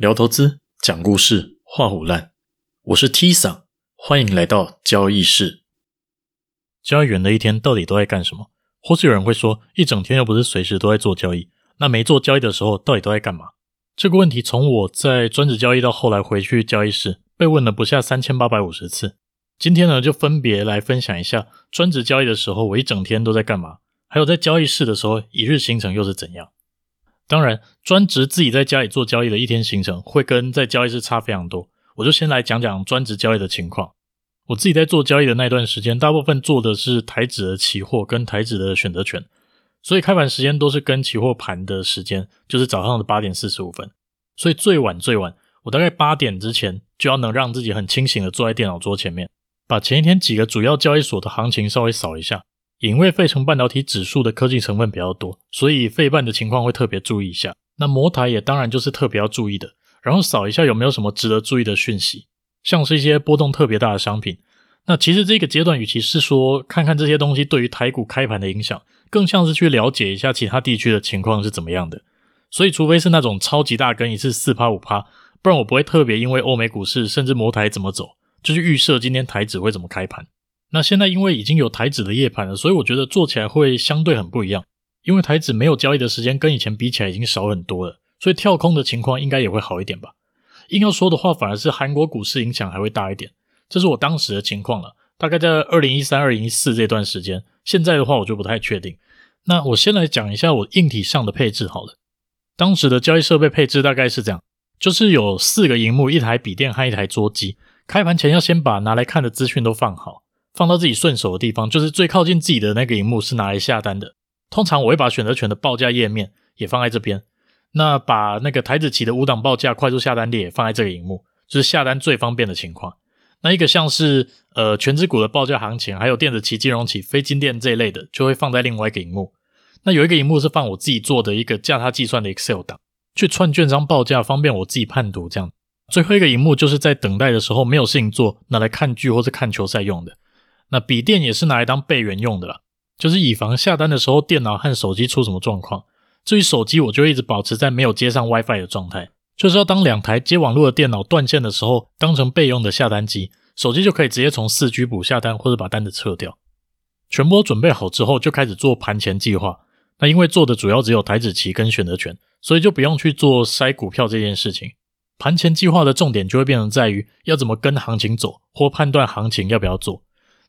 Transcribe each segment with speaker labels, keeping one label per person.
Speaker 1: 聊投资，讲故事，画虎烂。我是 T 桑，欢迎来到交易室。交易员的一天到底都在干什么？或是有人会说，一整天又不是随时都在做交易，那没做交易的时候到底都在干嘛？这个问题从我在专职交易到后来回去交易室，被问了不下三千八百五十次。今天呢，就分别来分享一下专职交易的时候我一整天都在干嘛，还有在交易室的时候一日行程又是怎样。当然，专职自己在家里做交易的一天行程会跟在交易室差非常多。我就先来讲讲专职交易的情况。我自己在做交易的那段时间，大部分做的是台指的期货跟台指的选择权，所以开盘时间都是跟期货盘的时间，就是早上的八点四十五分。所以最晚最晚，我大概八点之前就要能让自己很清醒的坐在电脑桌前面，把前一天几个主要交易所的行情稍微扫一下。因为费城半导体指数的科技成分比较多，所以费半的情况会特别注意一下。那摩台也当然就是特别要注意的，然后扫一下有没有什么值得注意的讯息，像是一些波动特别大的商品。那其实这个阶段，与其是说看看这些东西对于台股开盘的影响，更像是去了解一下其他地区的情况是怎么样的。所以，除非是那种超级大跟一次四趴五趴，不然我不会特别因为欧美股市甚至摩台怎么走，就去预设今天台指会怎么开盘。那现在因为已经有台指的夜盘了，所以我觉得做起来会相对很不一样。因为台指没有交易的时间跟以前比起来已经少很多了，所以跳空的情况应该也会好一点吧。硬要说的话，反而是韩国股市影响还会大一点。这是我当时的情况了，大概在二零一三、二零一四这段时间。现在的话，我就不太确定。那我先来讲一下我硬体上的配置好了。当时的交易设备配置大概是这样，就是有四个荧幕、一台笔电和一台桌机。开盘前要先把拿来看的资讯都放好。放到自己顺手的地方，就是最靠近自己的那个荧幕是拿来下单的。通常我会把选择权的报价页面也放在这边，那把那个台指期的五档报价快速下单列也放在这个荧幕，就是下单最方便的情况。那一个像是呃权值股的报价行情，还有电子期、金融期、非金电这一类的，就会放在另外一个荧幕。那有一个荧幕是放我自己做的一个价差计算的 Excel 档，去串券商报价，方便我自己判读。这样，最后一个荧幕就是在等待的时候没有事情做，拿来看剧或是看球赛用的。那笔电也是拿来当备援用的啦，就是以防下单的时候电脑和手机出什么状况。至于手机，我就一直保持在没有接上 WiFi 的状态，就是要当两台接网络的电脑断线的时候，当成备用的下单机，手机就可以直接从四 G 补下单或者把单子撤掉。全部都准备好之后，就开始做盘前计划。那因为做的主要只有台子棋跟选择权，所以就不用去做筛股票这件事情。盘前计划的重点就会变成在于要怎么跟行情走，或判断行情要不要做。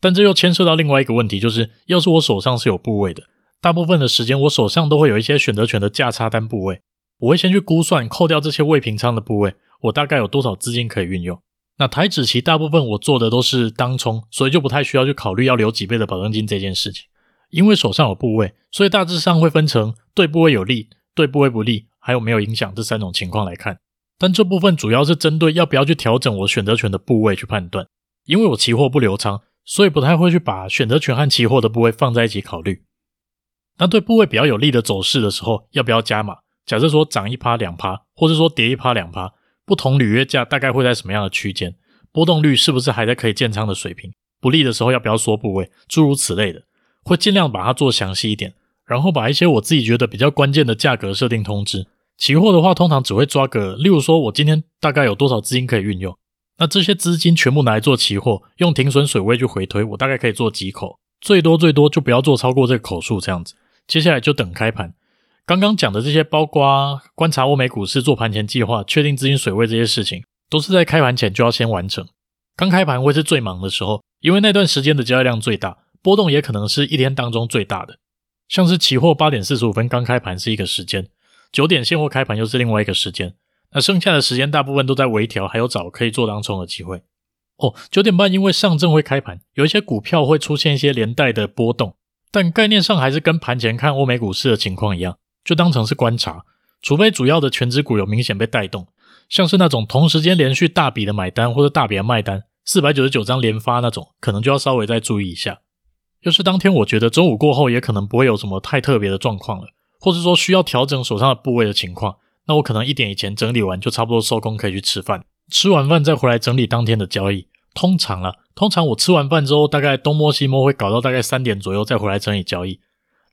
Speaker 1: 但这又牵涉到另外一个问题，就是要是我手上是有部位的，大部分的时间我手上都会有一些选择权的价差单部位，我会先去估算，扣掉这些未平仓的部位，我大概有多少资金可以运用。那台指期大部分我做的都是当冲，所以就不太需要去考虑要留几倍的保证金这件事情，因为手上有部位，所以大致上会分成对部位有利、对部位不利，还有没有影响这三种情况来看。但这部分主要是针对要不要去调整我选择权的部位去判断，因为我期货不留仓。所以不太会去把选择权和期货的部位放在一起考虑。那对部位比较有利的走势的时候，要不要加码？假设说涨一趴两趴，或者说跌一趴两趴，不同履约价大概会在什么样的区间？波动率是不是还在可以建仓的水平？不利的时候要不要缩部位？诸如此类的，会尽量把它做详细一点，然后把一些我自己觉得比较关键的价格设定通知。期货的话，通常只会抓个，例如说我今天大概有多少资金可以运用。那这些资金全部拿来做期货，用停损水位去回推，我大概可以做几口，最多最多就不要做超过这个口数这样子。接下来就等开盘。刚刚讲的这些，包括观察欧美股市、做盘前计划、确定资金水位这些事情，都是在开盘前就要先完成。刚开盘会是最忙的时候，因为那段时间的交易量最大，波动也可能是一天当中最大的。像是期货八点四十五分刚开盘是一个时间，九点现货开盘又是另外一个时间。那剩下的时间大部分都在微调，还有找可以做当冲的机会。哦，九点半因为上证会开盘，有一些股票会出现一些连带的波动，但概念上还是跟盘前看欧美股市的情况一样，就当成是观察。除非主要的全值股有明显被带动，像是那种同时间连续大笔的买单或者大笔的卖单，四百九十九张连发那种，可能就要稍微再注意一下。要是当天我觉得周五过后也可能不会有什么太特别的状况了，或是说需要调整手上的部位的情况。那我可能一点以前整理完就差不多收工，可以去吃饭。吃完饭再回来整理当天的交易。通常啊，通常我吃完饭之后，大概东摸西摸，会搞到大概三点左右再回来整理交易。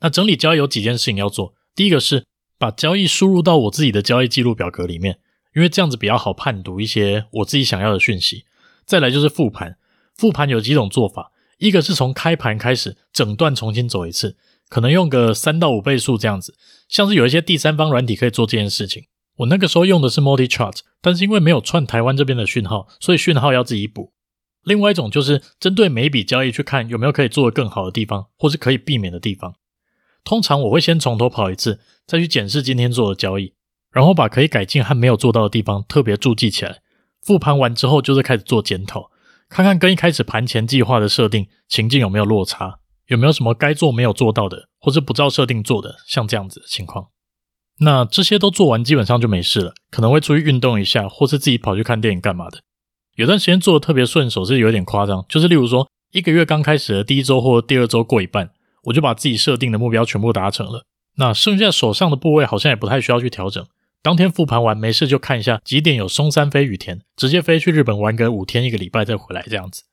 Speaker 1: 那整理交易有几件事情要做。第一个是把交易输入到我自己的交易记录表格里面，因为这样子比较好判读一些我自己想要的讯息。再来就是复盘，复盘有几种做法，一个是从开盘开始整段重新走一次，可能用个三到五倍速这样子，像是有一些第三方软体可以做这件事情。我那个时候用的是 Multi Chart，但是因为没有串台湾这边的讯号，所以讯号要自己补。另外一种就是针对每一笔交易去看有没有可以做得更好的地方，或是可以避免的地方。通常我会先从头跑一次，再去检视今天做的交易，然后把可以改进和没有做到的地方特别注记起来。复盘完之后，就是开始做检讨，看看跟一开始盘前计划的设定情境有没有落差，有没有什么该做没有做到的，或是不照设定做的，像这样子的情况。那这些都做完，基本上就没事了，可能会出去运动一下，或是自己跑去看电影干嘛的。有段时间做的特别顺手，是有点夸张，就是例如说一个月刚开始的第一周或第二周过一半。我就把自己设定的目标全部达成了，那剩下手上的部位好像也不太需要去调整。当天复盘完没事就看一下几点有松山飞羽田，直接飞去日本玩个五天一个礼拜再回来，这样子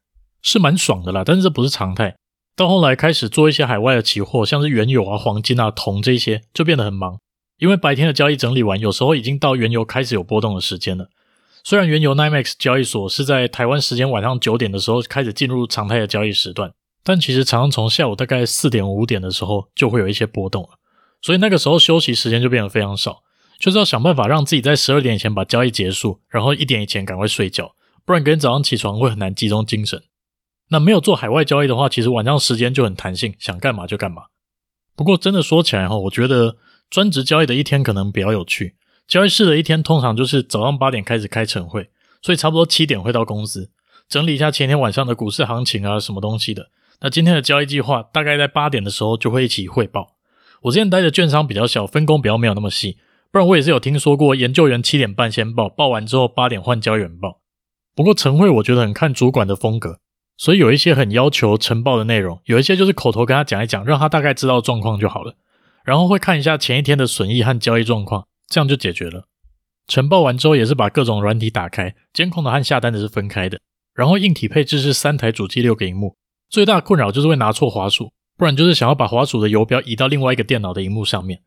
Speaker 1: 是蛮爽的啦。但是这不是常态。到后来开始做一些海外的期货，像是原油啊、黄金啊、铜这些，就变得很忙，因为白天的交易整理完，有时候已经到原油开始有波动的时间了。虽然原油 NYMEX 交易所是在台湾时间晚上九点的时候开始进入常态的交易时段。但其实常常从下午大概四点五点的时候就会有一些波动了，所以那个时候休息时间就变得非常少，就是要想办法让自己在十二点以前把交易结束，然后一点以前赶快睡觉，不然隔天早上起床会很难集中精神。那没有做海外交易的话，其实晚上时间就很弹性，想干嘛就干嘛。不过真的说起来哈，我觉得专职交易的一天可能比较有趣。交易室的一天通常就是早上八点开始开晨会，所以差不多七点会到公司整理一下前天晚上的股市行情啊，什么东西的。那今天的交易计划大概在八点的时候就会一起汇报。我之前待的券商比较小，分工比较没有那么细，不然我也是有听说过研究员七点半先报，报完之后八点换交易员报。不过晨会我觉得很看主管的风格，所以有一些很要求晨报的内容，有一些就是口头跟他讲一讲，让他大概知道状况就好了。然后会看一下前一天的损益和交易状况，这样就解决了。晨报完之后也是把各种软体打开，监控的和下单的是分开的。然后硬体配置是三台主机六个荧幕。最大困扰就是会拿错滑鼠，不然就是想要把滑鼠的游标移到另外一个电脑的荧幕上面。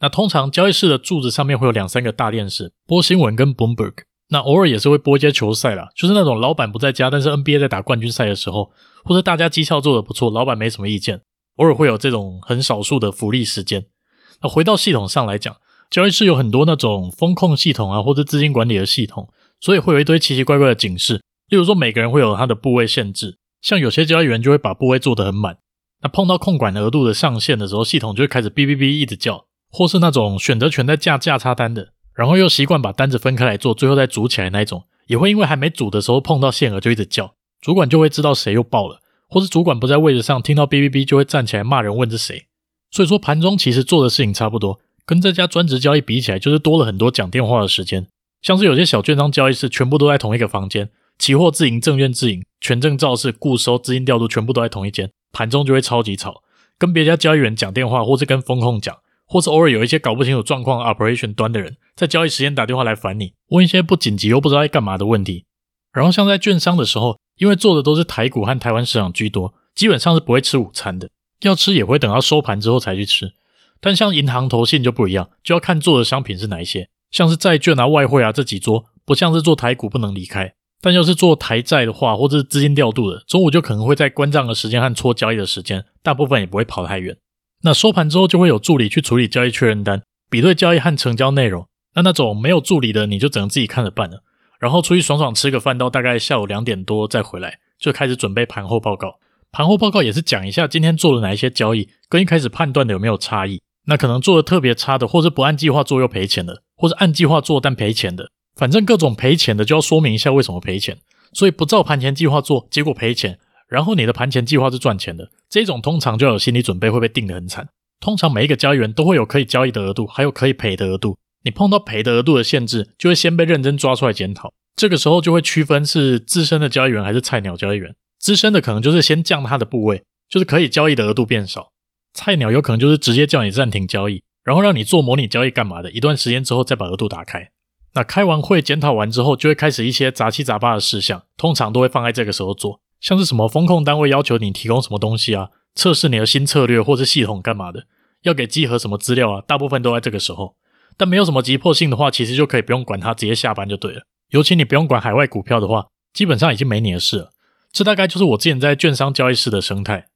Speaker 1: 那通常交易室的柱子上面会有两三个大电视，播新闻跟 Bloomberg。那偶尔也是会播一些球赛啦，就是那种老板不在家，但是 NBA 在打冠军赛的时候，或者大家绩效做得不错，老板没什么意见，偶尔会有这种很少数的福利时间。那回到系统上来讲，交易室有很多那种风控系统啊，或者资金管理的系统，所以会有一堆奇奇怪怪的警示，例如说每个人会有他的部位限制。像有些交易员就会把部位做得很满，那碰到控管额度的上限的时候，系统就会开始哔哔哔一直叫，或是那种选择权在价价差单的，然后又习惯把单子分开来做，最后再组起来那一种，也会因为还没组的时候碰到限额就一直叫，主管就会知道谁又爆了，或是主管不在位置上，听到哔哔哔就会站起来骂人问是谁。所以说盘中其实做的事情差不多，跟这家专职交易比起来，就是多了很多讲电话的时间，像是有些小券商交易室全部都在同一个房间。期货自营、证券自营、权证造市、固收、资金调度，全部都在同一间，盘中就会超级吵，跟别家交易员讲电话，或是跟风控讲，或是偶尔有一些搞不清楚状况 operation 端的人，在交易时间打电话来烦你，问一些不紧急又不知道在干嘛的问题。然后像在券商的时候，因为做的都是台股和台湾市场居多，基本上是不会吃午餐的，要吃也会等到收盘之后才去吃。但像银行、投信就不一样，就要看做的商品是哪一些，像是债券啊、外汇啊这几桌，不像是做台股不能离开。但要是做台债的话，或者是资金调度的，中午就可能会在关账的时间和搓交易的时间，大部分也不会跑太远。那收盘之后就会有助理去处理交易确认单、比对交易和成交内容。那那种没有助理的，你就只能自己看着办了。然后出去爽爽吃个饭，到大概下午两点多再回来，就开始准备盘后报告。盘后报告也是讲一下今天做了哪一些交易，跟一开始判断的有没有差异。那可能做的特别差的，或是不按计划做又赔钱的，或是按计划做但赔钱的。反正各种赔钱的就要说明一下为什么赔钱，所以不照盘前计划做，结果赔钱，然后你的盘前计划是赚钱的，这种通常就有心理准备会被定得很惨。通常每一个交易员都会有可以交易的额度，还有可以赔的额度。你碰到赔的额度的限制，就会先被认真抓出来检讨。这个时候就会区分是资深的交易员还是菜鸟交易员。资深的可能就是先降他的部位，就是可以交易的额度变少；菜鸟有可能就是直接叫你暂停交易，然后让你做模拟交易干嘛的，一段时间之后再把额度打开。那开完会检讨完之后，就会开始一些杂七杂八的事项，通常都会放在这个时候做，像是什么风控单位要求你提供什么东西啊，测试你的新策略或是系统干嘛的，要给集合什么资料啊，大部分都在这个时候。但没有什么急迫性的话，其实就可以不用管它，直接下班就对了。尤其你不用管海外股票的话，基本上已经没你的事了。这大概就是我之前在券商交易室的生态。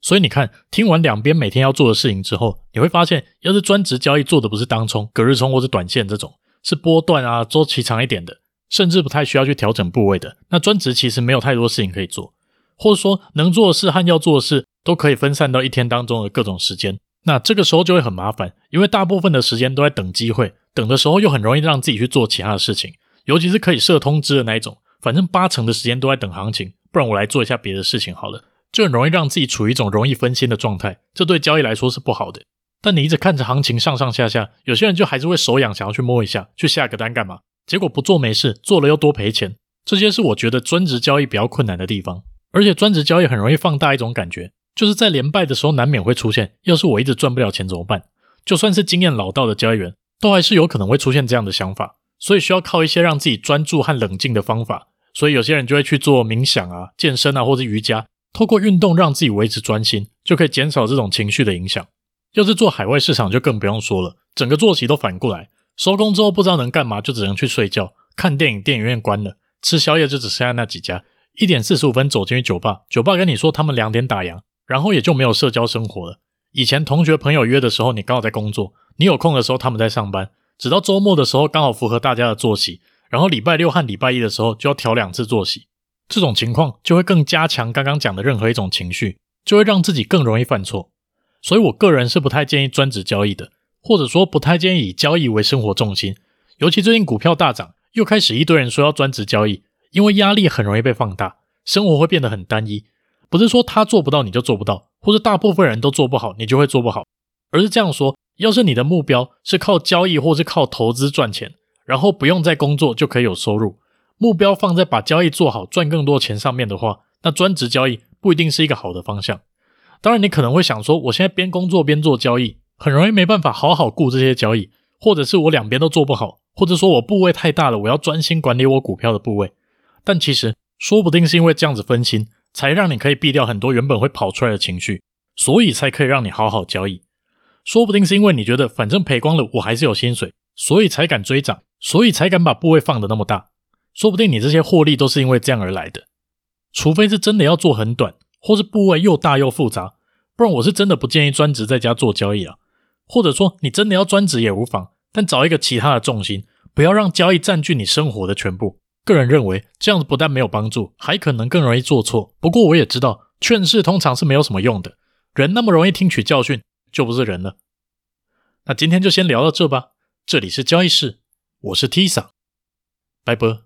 Speaker 1: 所以你看，听完两边每天要做的事情之后，你会发现，要是专职交易做的不是当冲、隔日冲或是短线这种，是波段啊、周期长一点的，甚至不太需要去调整部位的，那专职其实没有太多事情可以做，或者说能做的事和要做的事都可以分散到一天当中的各种时间。那这个时候就会很麻烦，因为大部分的时间都在等机会，等的时候又很容易让自己去做其他的事情，尤其是可以设通知的那一种，反正八成的时间都在等行情，不然我来做一下别的事情好了。就很容易让自己处于一种容易分心的状态，这对交易来说是不好的。但你一直看着行情上上下下，有些人就还是会手痒，想要去摸一下，去下个单干嘛？结果不做没事，做了又多赔钱。这些是我觉得专职交易比较困难的地方。而且专职交易很容易放大一种感觉，就是在连败的时候难免会出现，要是我一直赚不了钱怎么办？就算是经验老道的交易员，都还是有可能会出现这样的想法。所以需要靠一些让自己专注和冷静的方法。所以有些人就会去做冥想啊、健身啊，或者瑜伽。透过运动让自己维持专心，就可以减少这种情绪的影响。要是做海外市场，就更不用说了，整个作息都反过来，收工之后不知道能干嘛，就只能去睡觉、看电影，电影院关了，吃宵夜就只剩下那几家。一点四十五分走进去酒吧，酒吧跟你说他们两点打烊，然后也就没有社交生活了。以前同学朋友约的时候，你刚好在工作，你有空的时候他们在上班，直到周末的时候刚好符合大家的作息，然后礼拜六和礼拜一的时候就要调两次作息。这种情况就会更加强刚刚讲的任何一种情绪，就会让自己更容易犯错。所以我个人是不太建议专职交易的，或者说不太建议以交易为生活重心。尤其最近股票大涨，又开始一堆人说要专职交易，因为压力很容易被放大，生活会变得很单一。不是说他做不到你就做不到，或者大部分人都做不好你就会做不好，而是这样说：要是你的目标是靠交易或是靠投资赚钱，然后不用再工作就可以有收入。目标放在把交易做好、赚更多钱上面的话，那专职交易不一定是一个好的方向。当然，你可能会想说，我现在边工作边做交易，很容易没办法好好顾这些交易，或者是我两边都做不好，或者说我部位太大了，我要专心管理我股票的部位。但其实，说不定是因为这样子分心，才让你可以避掉很多原本会跑出来的情绪，所以才可以让你好好交易。说不定是因为你觉得反正赔光了，我还是有薪水，所以才敢追涨，所以才敢把部位放得那么大。说不定你这些获利都是因为这样而来的，除非是真的要做很短，或是部位又大又复杂，不然我是真的不建议专职在家做交易啊。或者说你真的要专职也无妨，但找一个其他的重心，不要让交易占据你生活的全部。个人认为这样子不但没有帮助，还可能更容易做错。不过我也知道劝世通常是没有什么用的，人那么容易听取教训，就不是人了。那今天就先聊到这吧。这里是交易室，我是 T 桑，拜拜。